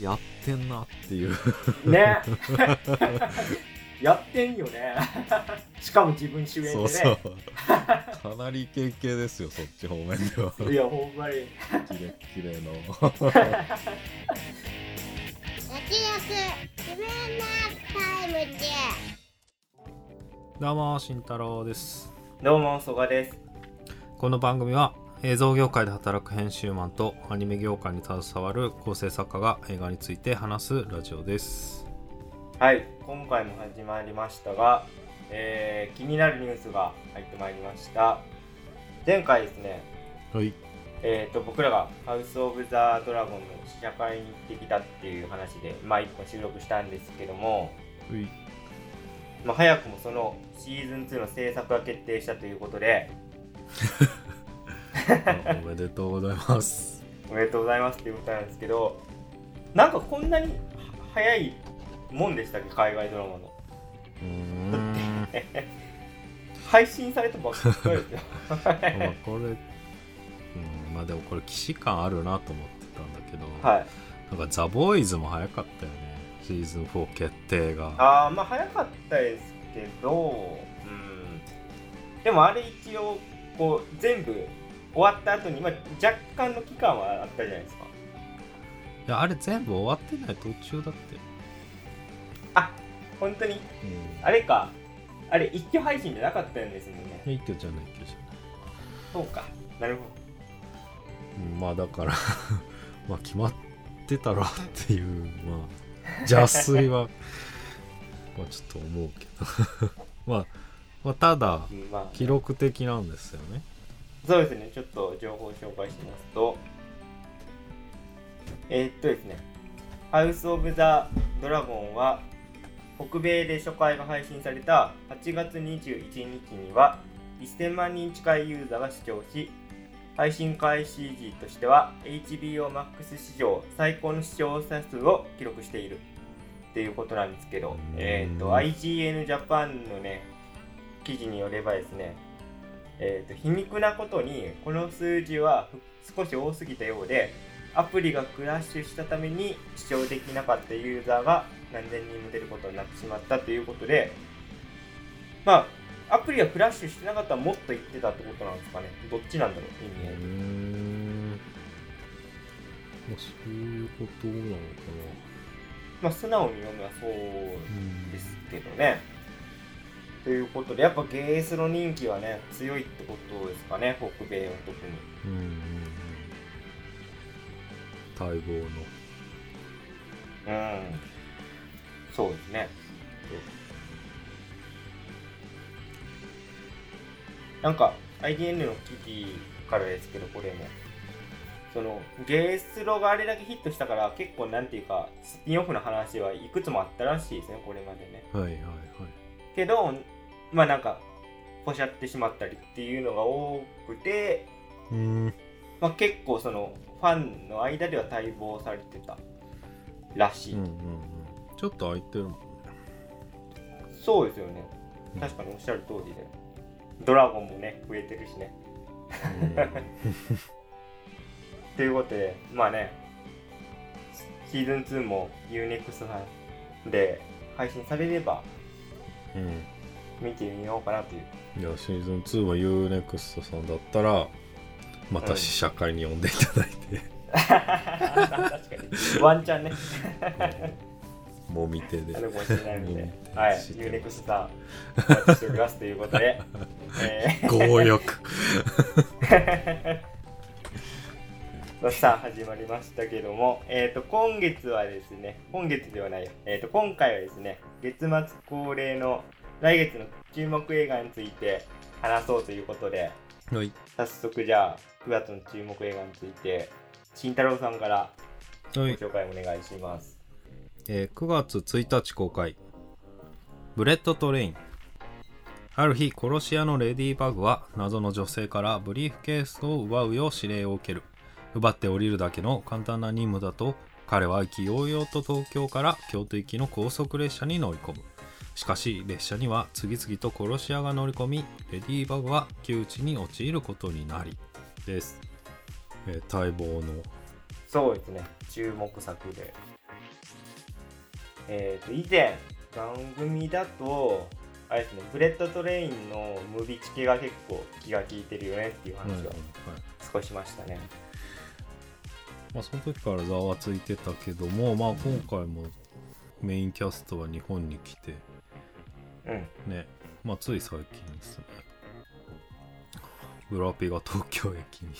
やってんなっていう。ね。やってんよね。しかも自分主演でね。そうそう。かなりイケイケですよそっち方面では。いやほんまに。キレッキレの。焼き自分のタイムでどうも慎太郎です。どうも曽我です。この番組は映像業界で働く編集マンとアニメ業界に携わる構成作家が映画について話すラジオです。はい今回も始まりましたが、えー気になるニュースが入ってまいりました。前回ですねはい。えー、と僕らが「ハウス・オブ・ザ・ドラゴン」の試写会に行ってきたっていう話でまあ一本収録したんですけども、はい。まあ、早くもそのシーズン2の制作が決定したということであ おめでとうございます。おめでとうございますっていうことなんですけどなんかこんなには早いもんでしたっけ？海外ドラマの。うーん。配信されたばっかりですよ。まあこれうんまあでもこれ既視感あるなと思ってたんだけど、はい。なんかザ・ボーイズも早かったよね。シーズン4決定が。ああまあ早かったですけどうん。でもあれ一応こう全部終わった後に、まあ、若干の期間はあったじゃないですか。いやあれ全部終わってない途中だって。あ本当に？うん。あれか。あれ一挙配信じゃなかったんですもんね。一挙じゃない一挙じゃない。そうか。なるほうんまあだから まあ決まってたろっていうまあ邪推は まあちょっと思うけど。まあ、まあただ記録的なんですよねそうですね、ちょっと情報を紹介しますと、えーっとですね、ハウス・オブ・ザ・ドラゴンは、北米で初回が配信された8月21日には、1000万人近いユーザーが視聴し、配信開始時としては HBO Max 史上最高の視聴者数を記録している。っていうことなんですけど、えーっと、IGN Japan のね、記事によればですね、えー、と皮肉なことにこの数字は少し多すぎたようでアプリがクラッシュしたために視聴できなかったユーザーが何千人も出ることになってしまったということでまあアプリがクラッシュしてなかったらもっと言ってたってことなんですかね。どっちなんだろう意味合い。ん。まあそういうことなのかまあ素直に読めばそうなですけどねということでやっぱゲースの人気はね強いってことですかね北米は特に。うん待望の。うん。そうですね。なんか IDN の記事からですけど、これも。そのゲースロがあれだけヒットしたから結構なんていうかスピンオフの話はいくつもあったらしいですねこれまでね。はいはいはいけどまあなんかポシャってしまったりっていうのが多くて、まあ、結構そのファンの間では待望されてたらしい、うんうんうん。ちょっと空いてるもんね。そうですよね確かにおっしゃる通りで。ドラゴンもね増えてるしね。ということでまあねシーズン2も UNEXT さんで配信されればうん、うん見てみようかなという。いやシーズン2は UNEXT さんだったらまた試写会に呼んでいただいて、確かにワンチャンね。もみ手であるかもしれないので。うん。はい。知ってます。UNEXT さんお待ちしておりますということで。えー。強欲 さあ始まりましたけども、えー、と今月はですね今月ではないよ、えー、と今回はですね月末恒例の来月の注目映画について話そうということで。はい。早速じゃあ9月の注目映画について慎太郎さんからごはい。紹介お願いします、えー9月1日公開。ブレットトレイン。ある日殺し屋のレディバグは謎の女性からブリーフケースを奪うよう指令を受ける奪って降りるだけの簡単な任務だと彼は意気揚々と東京から京都行きの高速列車に乗り込む。しかし列車には次々と殺し屋が乗り込みレディバグは窮地に陥ることになりです、えー待望の。そうですね。注目作で。えっ、と以前番組だとあれですねブレットトレインのムビチケが結構気が利いてるよねっていう話をはいはいはい。少ししましたね、まあ、その時からざわついてたけども、まあ、今回もメインキャストは日本に来てうん。ね、まあ、つい最近ですね。ブラピが東京駅に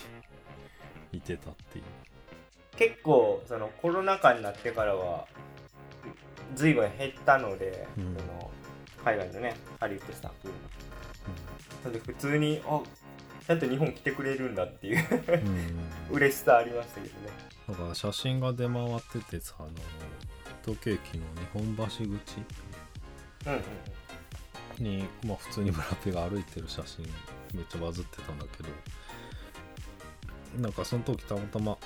いてたっていう。結構そのコロナ禍になってからは随分減ったので、うん。その海外のねハリウッドスタッフなんで普通にあちゃんと日本来てくれるんだっていう。うん、うん、嬉しさありましたけどね。だから写真が出回っててさあの東京駅の日本橋口うんうんに、まあ、普通にブラピが歩いてる写真めっちゃバズってたんだけどなんかその時たまたま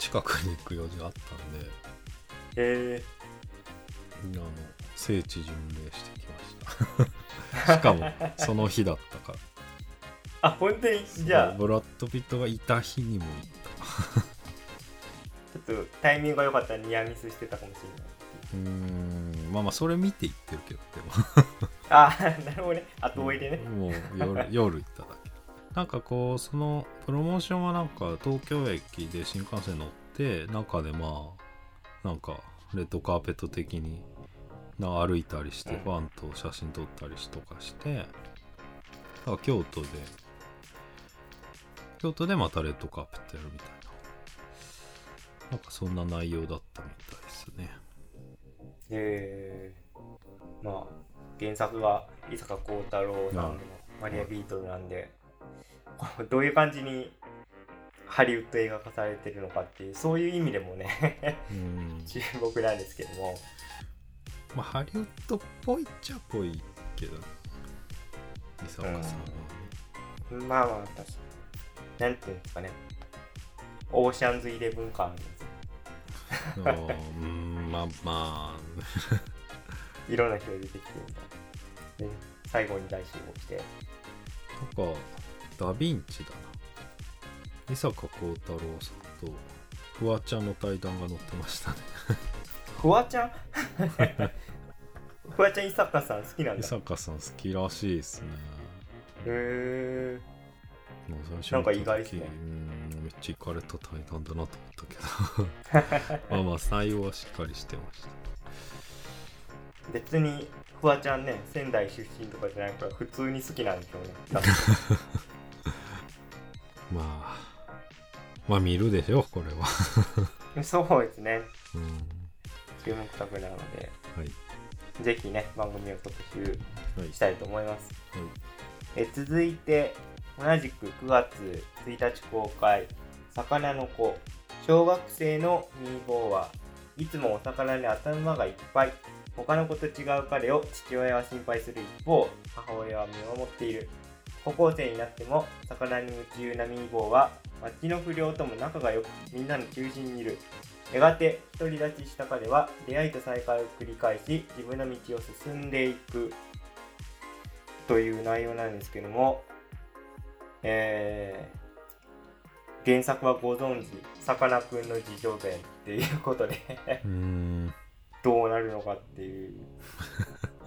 近くに行く用事があったんでえ。あの聖地巡礼してきました。しかもその日だったから。ー、あ本当に？じゃあ。ブラッド・ピットがいた日にも行った。ちょっとタイミングが良かったらニアミスしてたかもしれない。うーん。まあまあそれ見て行ってるけどあなるほどね。後追いでね。でももう夜夜行っただけ。なんかこうそのプロモーションはなんか東京駅で新幹線乗って中でまあなんかレッドカーペット的にな歩いたりしてうん。ファンと写真撮ったりしとかしてなんか京都で京都でまたレッドカーペットやるみたいな。なんかそんな内容だったみたいですね。えー、まあ原作は伊坂幸太郎さんのマリア・ビートルなんで、こうどういう感じにハリウッド映画化されてるのかっていうそういう意味でもねうん。注目なんですけども。まあハリウッドっぽいっちゃっぽいけど伊坂さんは、まあまあ確かになんていうんですかね。オーシャンズイレブン感 あるんですうんまあ。ま いろんな人が出てきてで最後に大集合して。あなんかダ・ヴィンチだな。伊坂幸太郎さんとフワちゃんの対談が載ってましたね。フワちゃん？フワちゃん伊坂さん好きなん伊だ。へ坂さん好きらしいですね。えもう最初なんか意外っすね。時うんめっちゃ行かれた対談だなと思ったけど。まあまあ採用はしっかりしてました。別にフワちゃんね仙台出身とかじゃないから普通に好きなんでしょうね。多 まあまあ見るでしょこれは。分 そうですね。うん。注目作なので。はい。ぜひね番組を特集はい。したいと思います。はい。え続いて同じく9月1日公開「魚の子」小学生のミーボーはいつもお魚に頭がいっぱい。他の子と違う彼を父親は心配する一方母親は見守っている。高校生になっても魚に夢中なミーボーは町の不良とも仲が良くみんなの中心にいる。やがて独り立ちした彼は出会いと再会を繰り返し自分の道を進んでいく。という内容なんですけども、えー原作はご存知さかなクンの自叙伝っていうことでどうなるのかっていう。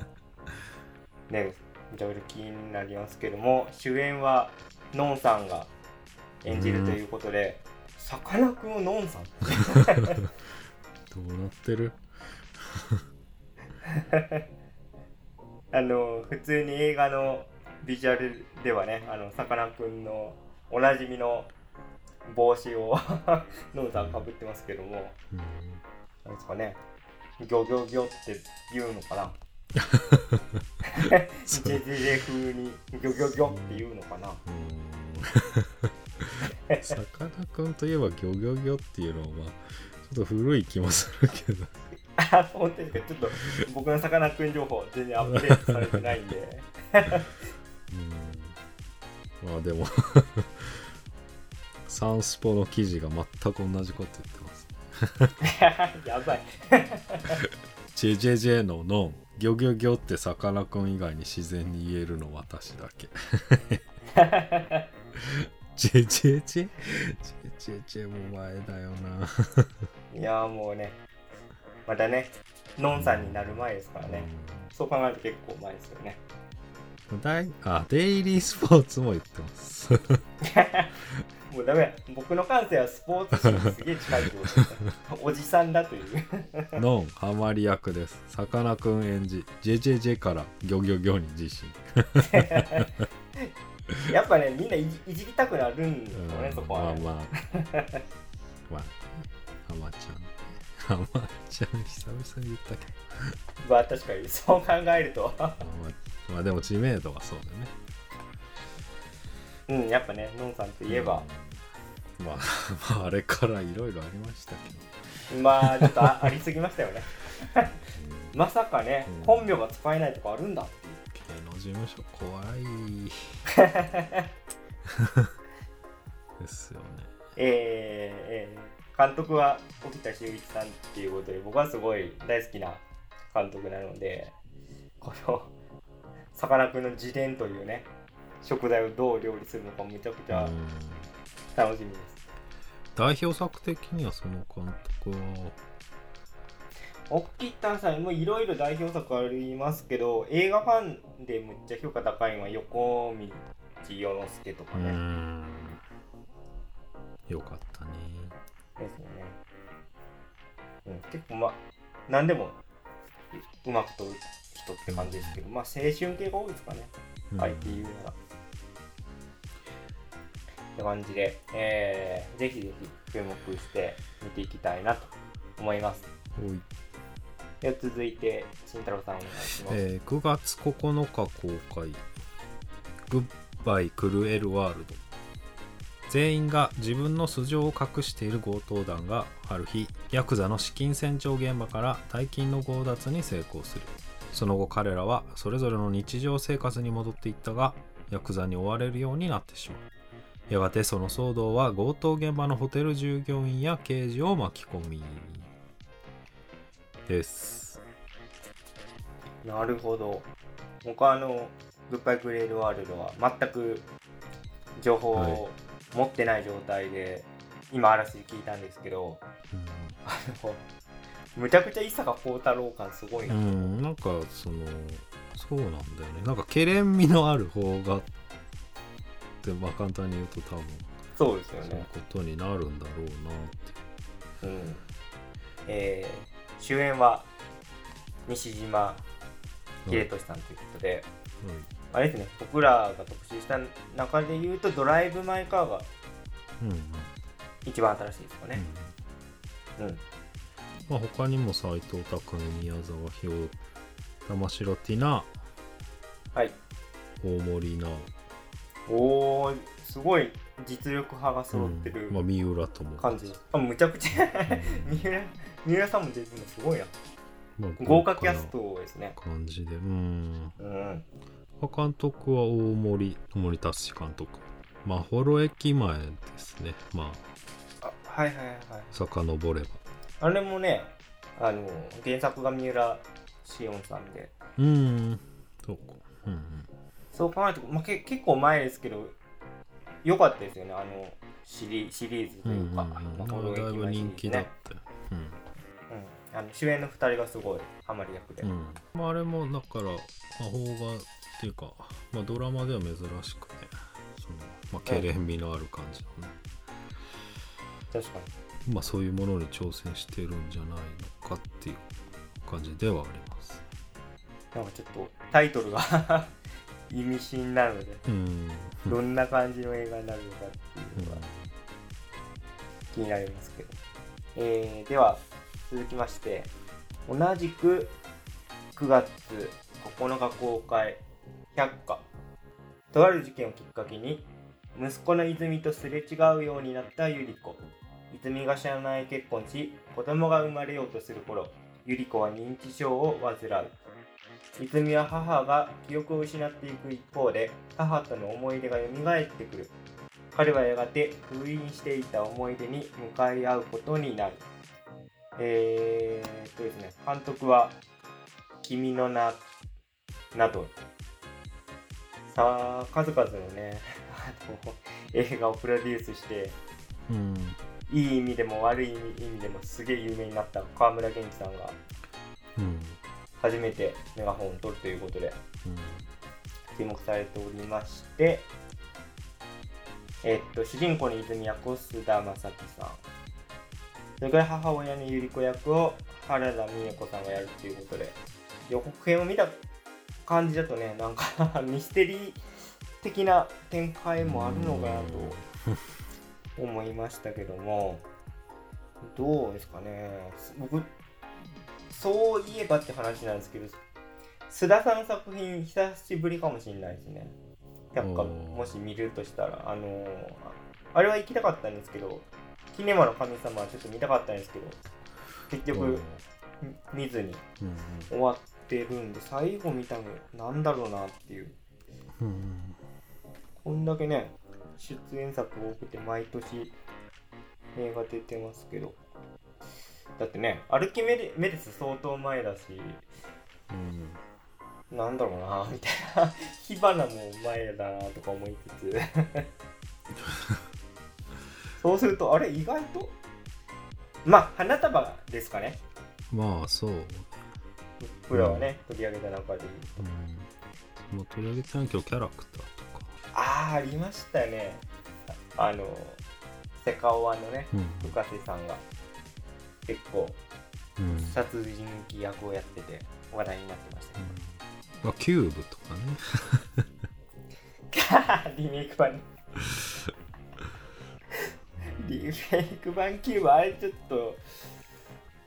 ねめちゃめちゃ気になりますけども主演はノンさんが演じるということでさかなクンをノンさん どうなってる？あの普通に映画のビジュアルではねあのさかなクンのおなじみの帽子を ノンさんかぶってますけども。うんなんですかね。ギョギョギョって言うのかな。そジェジェジェ風にギョギョギョって言うのかな。さかなクンといえばギョギョギョっていうのはまあちょっと古い気もするけど。あ本当ですか。ちょっと僕のさかなクン情報全然アップデートされてないんで。うんまあでも。サンスポの記事が全く同じこと言ってます。やばい。ジェジェジェのノンギョギョギョってさかなクン以外に自然に言えるの私だけ。ジェジェジェ？ジェジ JJJ も前だよな。いやーもうね。またねノンさんになる前ですからね。そう考えると結構前ですよね。うんだいあ、デイリースポーツも言ってます。もうダメや僕の感性はスポーツ紙にすげえ近いってことおじさんだというノン、ハマり役です。さかなクン演じ、JJJ からギョギョギョに自信。やっぱねみんないじいじりたくなるんですよね、うんそこはね、まあまあ。まあ、ハマちゃん。ハマちゃん、久々に言ったけど。まあ確かにそう考えるとまあ、まあでも知名度がそうだよね。うんやっぱねノンさんといえば、うん。まあ、まあ、あれからいろいろありましたけど。まあちょっとあありすぎましたよね。まさかね、うん。本名が使えないとかあるんだ芸能事務所怖い。ですよね。えーえー監督は沖田修一さんっていうことで僕はすごい大好きな監督なのでこのさかなクンの自伝というね食材をどう料理するのかめちゃくちゃうん。楽しみです、代表作的にはその監督は？沖田さんもいろいろ代表作ありますけど映画ファンでむっちゃ評価高いのは横道世之助とかうね、ん。よかったね。ですよね、うん、結構まあ何でもううまく撮る人って感じですけどまあ青春系が多いですかね、うん。あえて言うならって感じで、えーぜひぜひ注目して見ていきたいなと思います。では続いて慎太郎さんお願いします、えー9月9日公開「グッバイ・クルエル・ワールド」全員が自分の素性を隠している強盗団がある日ヤクザの資金洗浄現場から大金の強奪に成功するその後彼らはそれぞれの日常生活に戻っていったがヤクザに追われるようになってしまう。やがてその騒動は強盗現場のホテル従業員や刑事を巻き込みです。なるほど。僕はあのグッバイクレールワールドは全く情報はい。を持ってない状態で、今あらすじ聞いたんですけどうん。あのむちゃくちゃ伊坂幸太郎感すごいな、うん、なんかそのそうなんだよね。なんかけれん味のある方がってまあ簡単に言うと多分そうですよそういうね、ことになるんだろうなって。うんえー主演は西島秀俊さんということで、あれですね僕らが特集した中で言うと「ドライブ・マイ・カー」がうんうん。一番新しいですかうん。ね、うんまあ、他にも斎藤工宮沢ひよ玉城ティナ。はい。大森なおーすごい実力派が揃ってるうん。まあ、三浦とも、感じ、あむちゃくちゃ。うん。三浦三浦さんも出てるのすごいなまあ豪華キャストですね。な感じで。うん。うん。監督は大森森達監督。まあホロ駅前ですね。まああはいはいはい。遡ればあれもねあの原作が三浦紫音さんでうーん、そうか。うんうん。そう考えると、まあ、け結構前ですけど良かったですよねあのシリシリーズとうんうんうん。いうか、ままあホロあだいぶ人気だったよ。うん、あの主演の2人がすごいハマり役で、うん。ああれもだから、まあ邦画っていうか、まあドラマでは珍しくね、その、まあけれん味のある感じのね、確かにまあそういうものに挑戦してるんじゃないのかっていう感じではあります。なんかちょっとタイトルが 意味深なのでうん。どんな感じの映画になるのかっていうのが気になりますけど、えーでは続きまして同じく9月9日公開百花とある事件をきっかけに息子の泉とすれ違うようになった百合子泉が知らない結婚し子供が生まれようとする頃百合子は認知症を患う。泉は母が記憶を失っていく一方で母との思い出が蘇ってくる。彼はやがて封印していた思い出に向かい合うことになる。えー、っとですね監督は「君の名」など。さあ数々のね 映画をプロデュースして。うん。いい意味でも悪い意味でもすげえ有名になった川村元気さんが初めてメガホンを取るということで注目されておりまして、えっと、主人公の泉役を須田将暉さん、それから母親の百合子役を原田美恵子さんがやるということで、予告編を見た感じだとね、なんか ミステリー的な展開もあるのかなと。思いましたけども、どうですかね、僕、そういえばって話なんですけど、須田さんの作品久しぶりかもしれないですね。百科おー。もし見るとしたら、あのーあれは行きたかったんですけど、キネマの神様はちょっと見たかったんですけど、結局み見ずにうん終わってるんで、最後見たのなんだろうなっていう。うん。こんだけね、出演作多くて毎年映画出てますけど。だってね、アルキメデメデス相当前だし、うん。なんだろうな みたいな。火花も前だなとか思いつつ。そうするとあれ意外と？まあ花束ですかね。まあそう。僕らはね、取り上げた中でうん。もう取り上げてないけどキャラクターああありましたよね。あのセカオワのねうん。深瀬さんが結構うん。殺人鬼役をやってて話題になってましたねまあキューブとかね。リメイク版。リメイク版キューブあれちょっと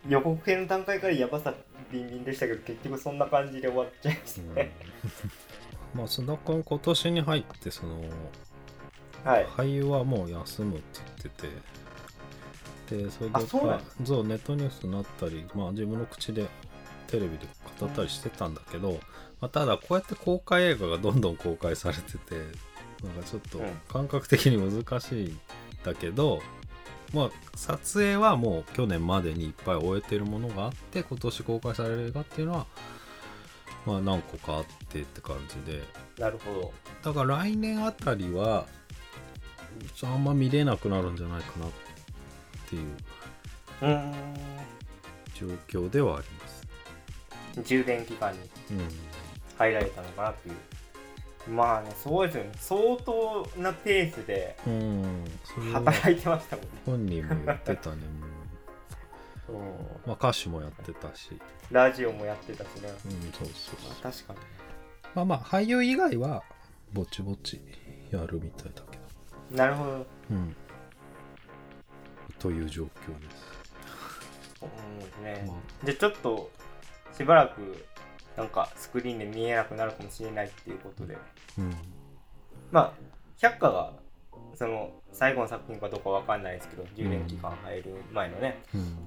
予告編の段階からやばさビンビンでしたけど結局そんな感じで終わっちゃいましたね、まあ須田君今年に入ってそのはい。俳優はもう休むって言ってて。でそれであそうそうネットニュースになったり、まあ、自分の口でテレビで語ったりしてたんだけど、まあ、ただこうやって公開映画がどんどん公開されててなんかちょっとうん。感覚的に難しいんだけど、まあ撮影はもう去年までにいっぱい終えてるものがあって今年公開される映画っていうのはまあ何個かあってって感じで。なるほど。だから来年あたりはあんま見れなくなるんじゃないかなっていう。状況ではあります。充電期間に入られたのかなっていう。まあねそうですよね。相当なペースで働いてましたもんね、本人も言ってたね、まあ、歌手もやってたし、ラジオもやってたしね。うん、そうそうあ確かに。まあまあ俳優以外はぼちぼちやるみたいだけど、なるほど。うん、という状況です。そうですね、まじゃあちょっとしばらくなんかスクリーンで見えなくなるかもしれないっていうことで。うん。まあ百花がその最後の作品かどうかわかんないですけど10年期間入る前のね、うん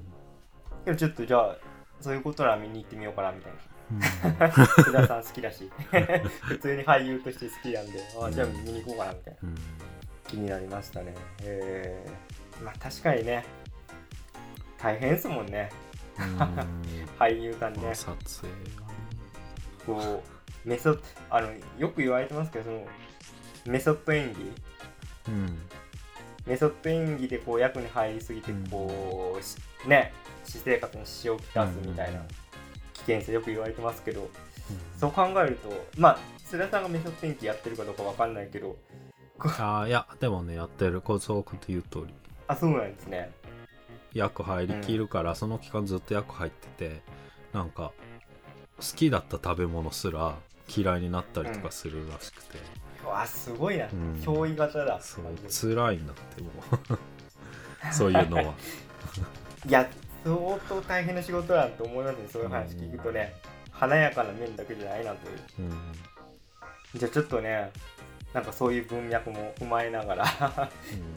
でもちょっとじゃあそういうことなら見に行ってみようかなみたいな。うん。福田さん好きだし。普通に俳優として好きなんで。あじゃあ見に行こうかなみたいな。うん。気になりましたね。えー、まあ確かにね。大変ですもんね。うん。俳優さんね。まあ撮影こうメソあのよく言われてますけどそのメソッド演技。うん。メソッド演技でこう役に入りすぎてこう、しね私生活に支障をきたすみたいな危険性よく言われてますけど、そう考えるとまあ須田さんがメソッド演技やってるかどうかわかんないけどああいやでもねやってる。小僧君と言う通り。あそうなんですね。役入りきるから、その期間ずっと役入っててなんか好きだった食べ物すら嫌いになったりとかするらしくて、うわすごいな、うん。憑依型だ。そう辛いんだってもう。そういうのは、いや相当大変な仕事だと思いますねそういう話聞くとね、華やかな面だけじゃないなという。うん。じゃあちょっとねなんかそういう文脈も踏まえながら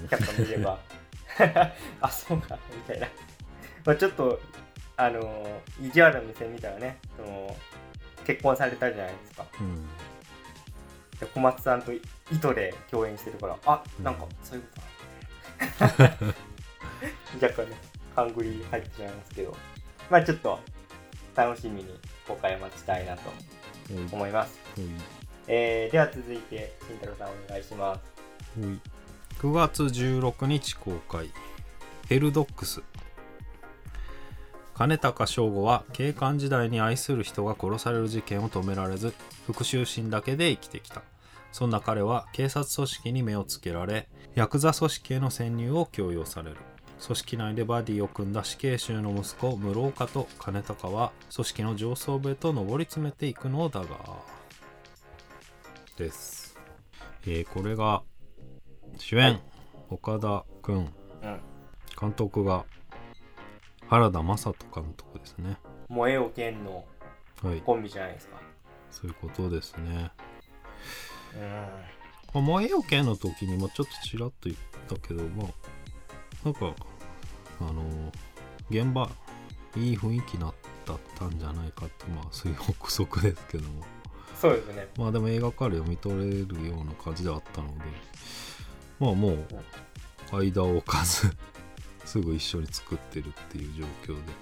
うん。キャット見れば。あそうかみたいな、まあ、ちょっとあの意地悪な目線見たらねその結婚されたじゃないですか。うん。で小松さんと糸で共演してるからあなんかそういうことな 若干ね勘ぐり入ってしまいますけどまあちょっと楽しみに公開を待ちたいなと思います、おいえーでは続いて慎太郎さんお願いします。おい9月16日公開。ヘルドックス。金高翔吾は警官時代に愛する人が殺される事件を止められず復讐心だけで生きてきた。そんな彼は警察組織に目をつけられヤクザ組織への潜入を強要される組織内でバディを組んだ死刑囚の息子室岡と金高は組織の上層部へと上り詰めていくのだがです。えーこれが主演、岡田くん。うん。監督が原田雅人監督ですね。萌えよ剣のはい。コンビじゃないですか。そういうことですね。うん。まあ、萌えよ剣の時にもちょっとちらっと言ったけどまあなんかあの現場いい雰囲気だったんじゃないかってまあそういう憶測ですけども。そうですね。まあでも映画から読み取れるような感じではあったのでまあもう間を置かず すぐ一緒に作ってるっていう状況で。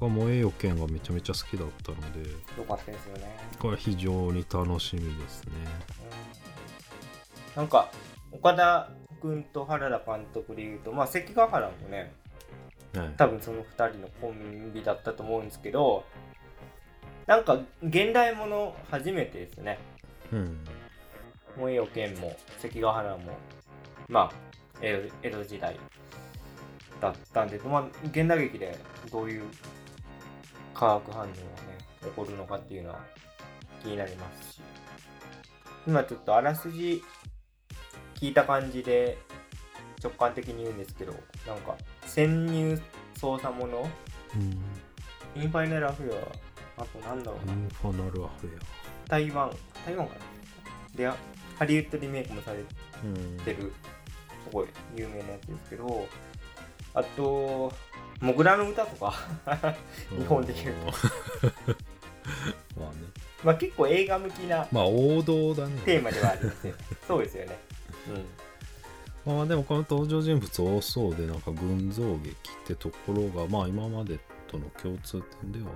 僕は萌えよ剣がめちゃめちゃ好きだったのでよかったですよね。これは非常に楽しみですね。うん。なんか岡田君と原田監督でいうとまあ関ヶ原もねはい。多分その2人のコンビだったと思うんですけどなんか現代もの初めてですね。うん。萌えよ剣も関ヶ原もまあ江戸江戸時代だったんで、まあ、現代劇でどういう化学反応がね起こるのかっていうのは気になりますし。今ちょっとあらすじ聞いた感じで直感的に言うんですけどなんか潜入捜査もの？うん。インファイナルアフェアあとなんだろうな。インファナルアフェ台湾。台湾かな？でハリウッドリメイクもされアうん。てるすごい有名なやつですけどあと「モグラの歌」とか 日本で言うと。まあね。まあ結構映画向きなまあ王道だね。テーマではあるんですよそうですよねまあでもこの登場人物多そうでなんか群像劇ってところがまあ今までとの共通点では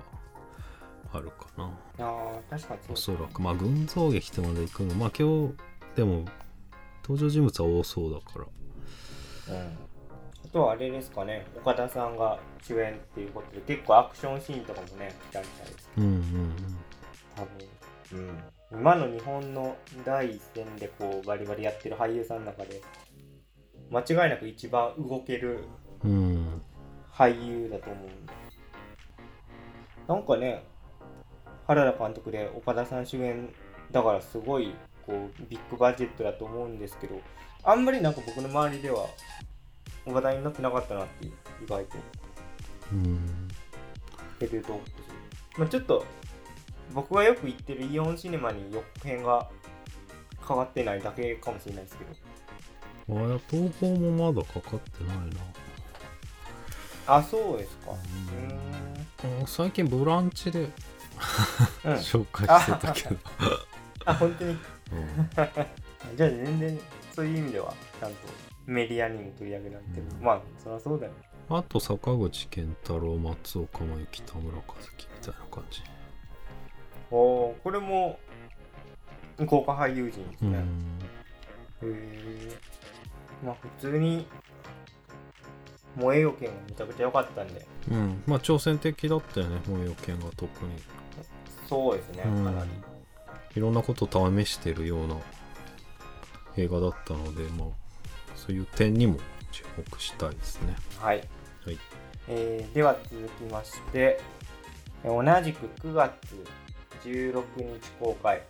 あるかな。うんああ確かにおそらくまあ群像劇ってまで行くのまあ今日でも登場人物は多そうだから。うん。あとはあれですかね。岡田さんが主演っていうことで結構アクションシーンとかもね来たみたいです。うんうん。多分、うん、今の日本の第一線でこうバリバリやってる俳優さんの中で間違いなく一番動けるうんうん俳優だと思うんでなんかね原田監督で岡田さん主演だからすごいこうビッグバジェットだと思うんですけどあんまりなんか僕の周りでは話題になってなかったなっていう意外と。うん。ヘルドックス、まあ、ちょっと僕がよく行ってるイオンシネマに予告編が変わってないだけかもしれないですけど。あいや東宝もまだかかってないな。あそうですか。ううん。最近ブランチでうん、紹介してたけど、あ本当に？うん。じゃあ全然そういう意味ではちゃんとメディアにも取り上げられてる、うん。まあそりゃそうだよ。あと坂口健太郎松岡真由北村和樹みたいな感じこれも豪華俳優陣ですね、うん。へえまあ普通に萌えよ剣がめちゃくちゃ良かったんで。うん。まあ挑戦的だったよね萌えよ剣が特に。そうですね、うん。かなり。いろんなことを試してるような映画だったのでまあそういう点にも注目したいですね。はい、はい。えーでは続きましてえー同じく9月16日公開。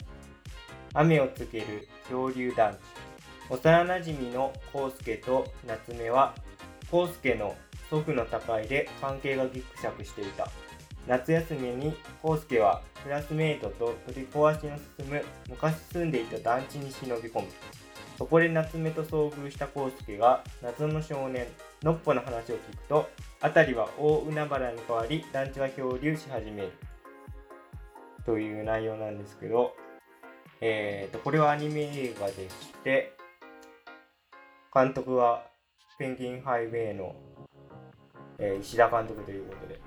雨をつける漂流団地。幼なじみの康介と夏目は康介の祖父の他界で関係がギクシャクしていた。夏休みに康介はクラスメイトと取り壊しの進む昔住んでいた団地に忍び込む。そこで夏目と遭遇した康介が謎の少年のっぽの話を聞くと辺りは大海原に変わり団地は漂流し始める。という内容なんですけど、えー、とこれはアニメ映画でして監督はペンギンハイウェイの、えー石田監督ということで。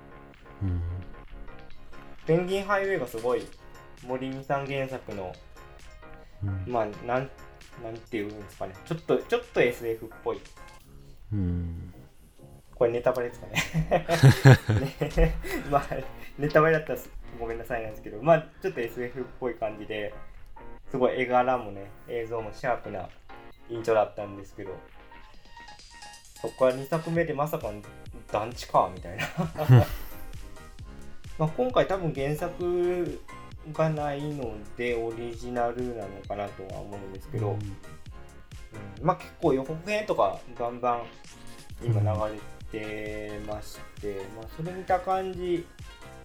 うん。ペンギンハイウェイがすごい森美さん原作のうん。まあなんなんていうんですかね。ちょっとちょっと SF っぽい。うん。これネタバレですかね。ね。まあネタバレだったらごめんなさいなんですけどまあちょっと SF っぽい感じですごい絵柄もね映像もシャープな印象だったんですけどそこから2作目でまさかの団地かみたいな。まあ今回多分原作がないのでオリジナルなのかなとは思うんですけど、うん。まあ結構予告編とかバンバン今流れてまして、まあそれ見た感じ、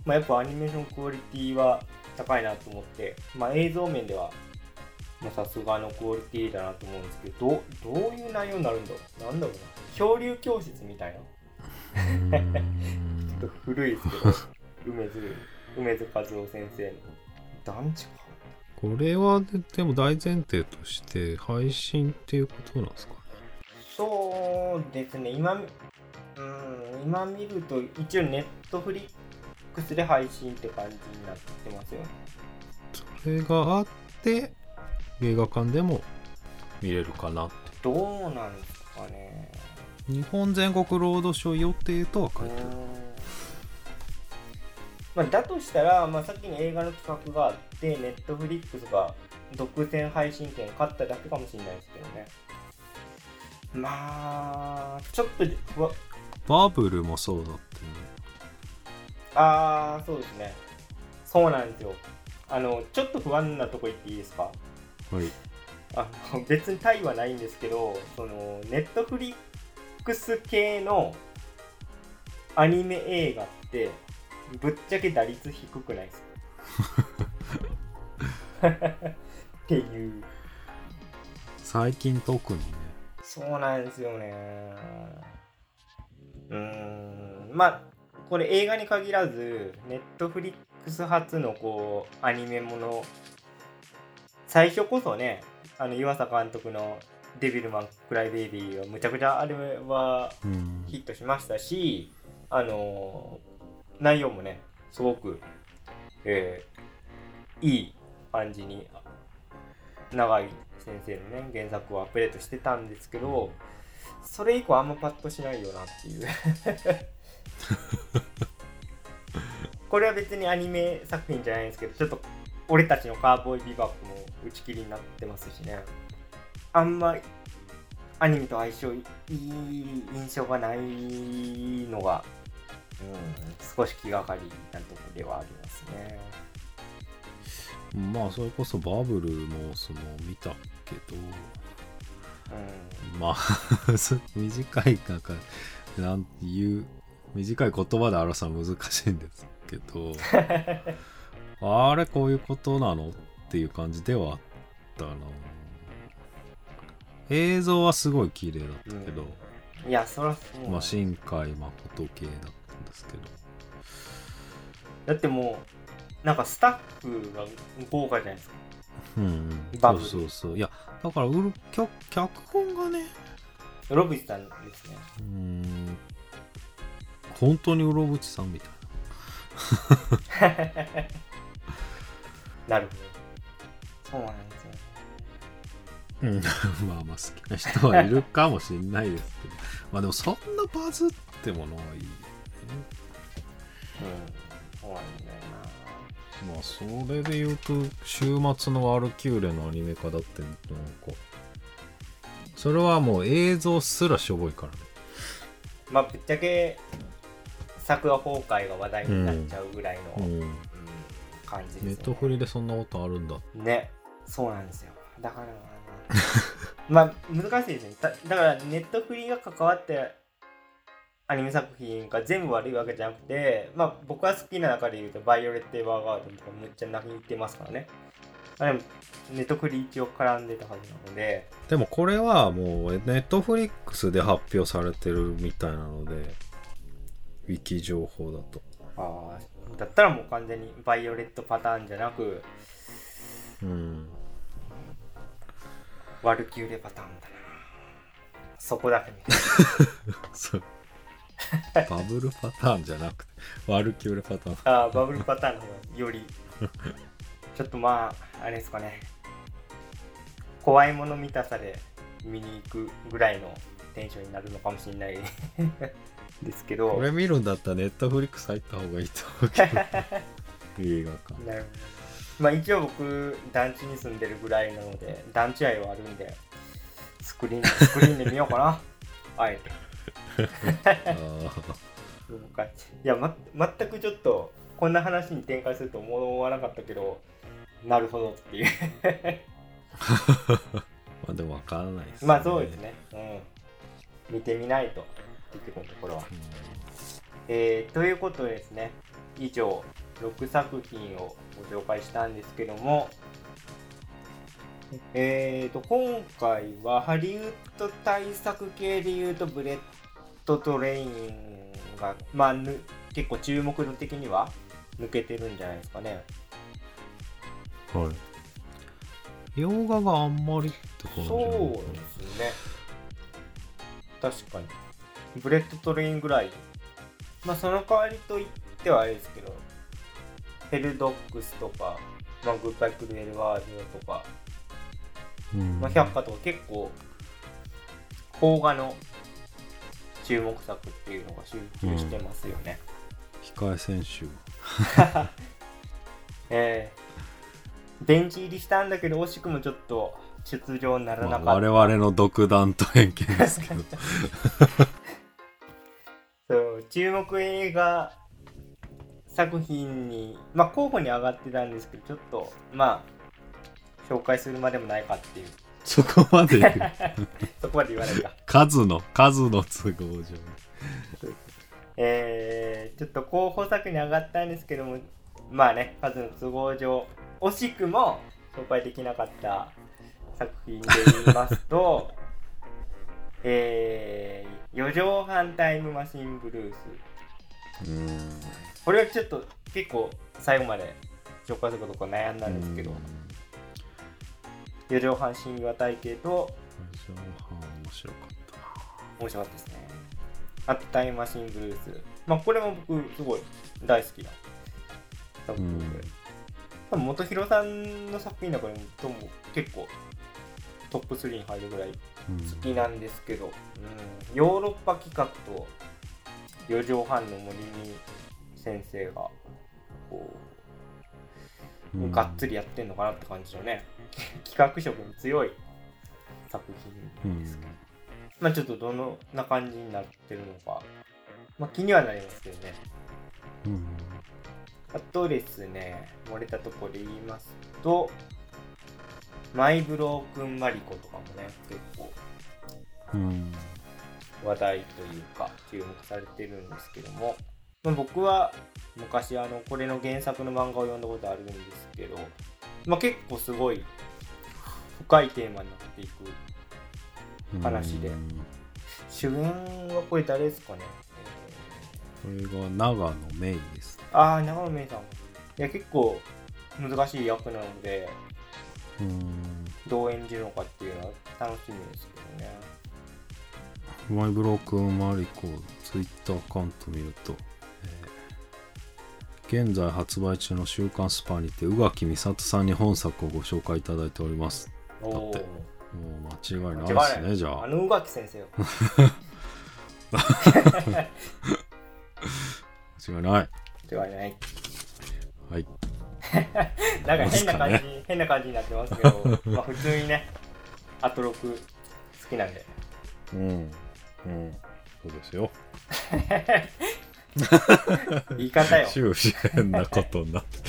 まあ、やっぱアニメーションクオリティは高いなと思って、まあ、映像面ではまあさすがのクオリティだなと思うんですけどどうどういう内容になるんだろう？なんだろうな？漂流教室みたいな？ちょっと古いですけど梅津梅津和夫先生の。団地か？これはででも大前提として配信っていうことなんですかね？そうですね。今うん今見ると一応ネットフリックスで配信って感じになってますよそれがあって映画館でも見れるかなどうなんですかね。日本全国ロードショー予定とは書いてる。まあ、だとしたら、まあ、さっきの映画の企画があってネットフリックスが独占配信権買っただけかもしれないですけどね。まあちょっとバブルもそうだってねああそうですね。そうなんですよ。あのちょっと不安なとこ言っていいですか？はい。あの別にタイはないんですけどそのネットフリックス系のアニメ映画ってぶっちゃけ打率低くないですか？っていう。最近特にね。そうなんですよね。うーん。まあこれ映画に限らずネットフリックス初のこうアニメもの最初こそねあの岩佐監督の「デビルマン・クライ・ベイビー」はむちゃくちゃあれはヒットしましたしあの内容もねすごく、えーいい感じに長井先生のね原作をアップデートしてたんですけどそれ以降あんまパッとしないよなっていう。これは別にアニメ作品じゃないんですけどちょっと俺たちのカーボーイビバップも打ち切りになってますしねあんまアニメと相性いい印象がないのが、うん、少し気がかりなところではありますね。まあそれこそバブルもその見たけどうまあ 短いなんかなんていう短い言葉で表すのは難しいんですけど あれこういうことなのっていう感じではあったな。映像はすごい綺麗だったけど、ん、いや、そらそうまあ新海誠系だったんですけど。だってもう、なんかスタッフが豪華じゃないですか。うん、うん、そうそうそう。いやだからうる脚脚本がねロビスさんですね。うーん本当にうろぶちさんみたいなるほど。そうなんですよ。な、うん、まあまあ好きな人はいるかもしれないですけどまあでもそんなバズってものはいいよねうん。そうなんだよまあそれで言うと週末のワルキューレのアニメ化だってなんかそれはもう映像すらしょぼいからねな。まあ、ぶっちゃけ、作画崩壊が話題になっちゃうぐらいの、うんうん感じですよね。ネットフリでそんなことあるんだね、そうなんですよ。だから、まあ、難しいですね。だだから、ネットフリが関わってアニメ作品が全部悪いわけじゃなくて、まあ、僕が好きな中で言うと、バイオレット・エヴァーガーデンとかむっちゃ泣きってますからね。まあ、でも、ネットフリ一応絡んでたはずなので、でもこれはもうネットフリックスで発表されてるみたいなのでウィキ情報だとああ、だったらもう完全にバイオレットパターンじゃなく、うんワルキューレパターンだな。そこだけ。そうバブルパターンじゃなくてワルキューレパターンああ、バブルパターンの方がより、ちょっとまあ、あれですかね。怖いもの見たさで見に行くぐらいのテンションになるのかもしれないですけど。これ見るんだったらネットフリックス入った方がいいと思うけど。映画館。なるまあ一応僕団地に住んでるぐらいなので団地愛はあるんでスクリーンスクリーンで見ようかな。あえて。いや、ま、全くちょっとこんな話に展開すると思わなかったけどなるほどっていう。ーまあでも分からないですまあそうですね。うん。見てみないと結局のところ。はえー、ということでですね以上6作品をご紹介したんですけどもえーと今回はハリウッド大作系でいうとブレットトレインがまあぬ結構注目度的には抜けてるんじゃないですかね。はい。洋画があんまりって感じそうですね。確かにブレットトレインぐらい。まあその代わりと言ってはあれですけどヘルドックスとか、まあ、グッバイクルエルワールドとか、うん。まあ、百花とか結構邦画の注目作っていうのが集中してますよね、控え選手 えー、ベンチ入りしたんだけど惜しくもちょっと出場にならなかった、まあ、我々の独断と偏見ですけど 注目映画作品にまあ候補に上がってたんですけどちょっとまあ紹介するまでもないかっていう。そこまで？そこまで言わないか。数の数の都合上。えー、ちょっと候補作に上がったんですけどもまあね数の都合上惜しくも紹介できなかった作品で言いますとえー、四畳半タイムマシンブルースうんこれはちょっと結構最後まで紹介することと悩んだんですけど、四畳半神話体系と最初の半面白かったな面白かったですね。あとタイムマシンブルース。まあこれも僕すごい大好きな作品で。うん多分元弘さんの作品の中でもとも結構トップ3に入るぐらいうん好きなんですけど、うん、ヨーロッパ企画と四畳半の森に先生がこううん。がっつりやってんのかなって感じのね 企画色に強い作品ですけど、まあちょっとどんな感じになってるのか、まあ、気にはなりますけどね。うん。あとですね漏れたところで言いますとマイブロークンマリコとかもね結構うん話題というか注目されてるんですけども、まあ、僕は昔あのこれの原作の漫画を読んだことあるんですけど、まあ、結構すごい深いテーマになっていくうん話で。うん。主演はこれ誰ですかね、これが長野メイです。えーああ長野芽郁さん。いや結構難しい役なので。うんどう演じるのかっていうのは楽しみですけどね。マイブロークンマリコツイッターアカウント見ると、えー現在発売中の「週刊スパ」にて宇垣美里さんに本作をご紹介いただいております。だって。もう間違いないですねじゃあ。あの宇垣先生よ 間違いない。間違いない。はい なんか変な感じ、そう変な感じになってますけど、まあ普通にね、アトロク好きなんで。うんうんそうですよ 言い方よ。終始変なことになって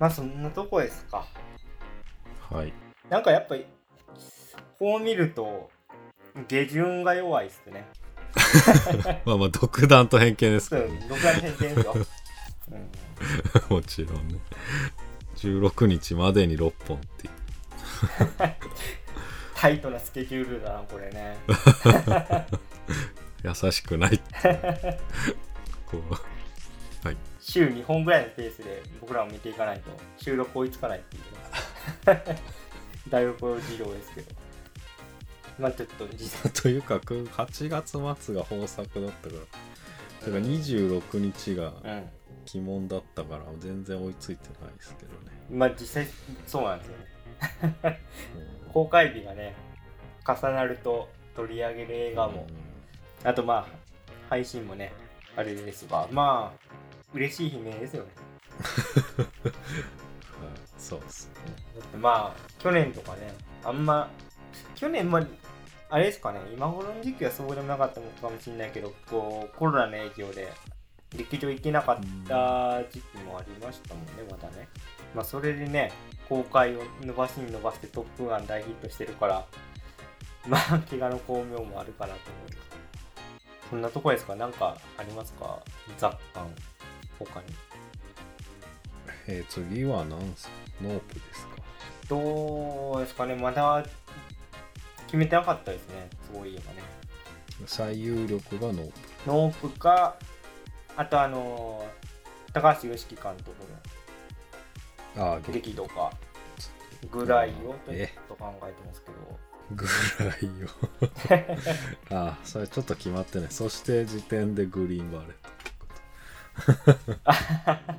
まあそんなとこですか。はいなんかやっぱり、こう見ると、下順が弱いっすね。まあまあ独断と偏見ですからね、僕は偏見ですよ。うん、もちろんね16日までに6本っていう タイトなスケジュールだな、これね。優しくないってこうはい週2本ぐらいのペースで僕らも見ていかないと収録追いつかないっていうね。だいぶこれ事情ですけど。まあちょっと実というか8月末が豊作だったからだから26日がうん。鬼門だったから全然追いついてないですけどね。まあ実際そうなんですよね。公開日がね重なると取り上げる映画も、あとまあ配信もねあれですがまあ嬉しい悲鳴ですよね。はいそうっすね。だってまあ去年とかねあんま去年まああれですかね今頃の時期はそうでもなかったのかもしれないけどこうコロナの影響で劇場行けなかった時期もありましたもんねまたね。まあそれでね公開を伸ばしに伸ばして「トップガン」大ヒットしてるから まあ怪我の巧妙もあるかなと思うんですそんなとこですか？なんかありますか？雑感他に。えー次は何すか？ノープですか？どうですかね？まだ決めてなかったですね。そういえばね。最有力がノープ。ノープかあとあの高橋ヨシキ監督ああの激怒かぐらいをちょっえと考えてますけど。ぐらいよ ああそれちょっと決まってない。そして次点でグリーンバレットってこと。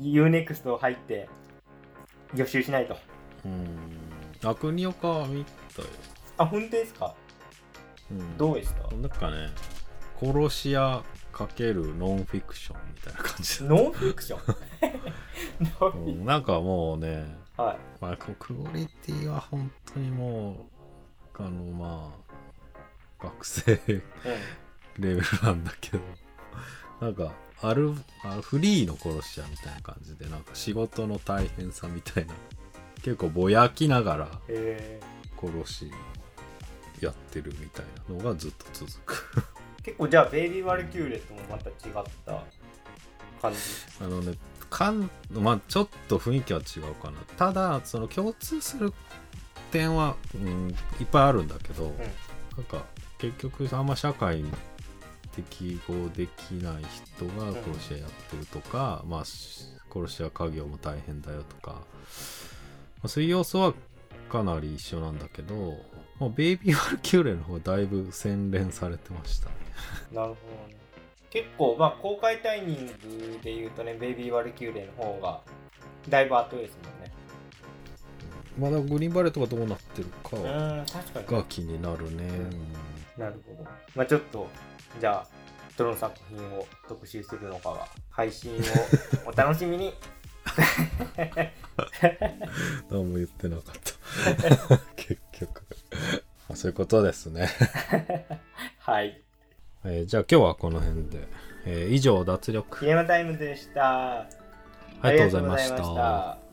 UNEXT 入って予習しないと。うーん。悪ニオカは見たよ、あ本当ですか？うん、どうでした？なんかね殺し屋かけるノンフィクションみたいな感じ。だ、ノンフィクション？うんなんかもうねはい。まあクオリティは本当にもうあのまあ学生うんレベルなんだけど。なんかあるあフリーの殺し屋みたいな感じでなんか仕事の大変さみたいな。結構ぼやきながらえ殺しやってるみたいなのがずっと続く。ー、結構じゃあベイビー・ワルキューレともまた違った感じ？あのねかんまあちょっと雰囲気は違うかな。ただその共通する点は、うん、いっぱいあるんだけど、なんか結局あんま社会に適合できない人が殺し屋やってるとか、まあし殺し屋家業も大変だよとか、まあ、そういう要素はかなり一緒なんだけど、まあ、ベイビー・ワルキューレの方がだいぶ洗練されてました。ね なるほどね。結構まあ公開タイミングで言うとねベイビー・ワルキューレの方がだいぶ後ですもんね。まだグリーンバレーとかどうなってるかうーん確かに。が気になるね、なるほど。まあちょっとじゃあどの作品を特集するのかは配信をお楽しみに。何も言ってなかった。結局。まあそういうことですね、はいえーじゃあ今日はこの辺で、えー以上脱力。ゲームタイムでした。ありがとうございました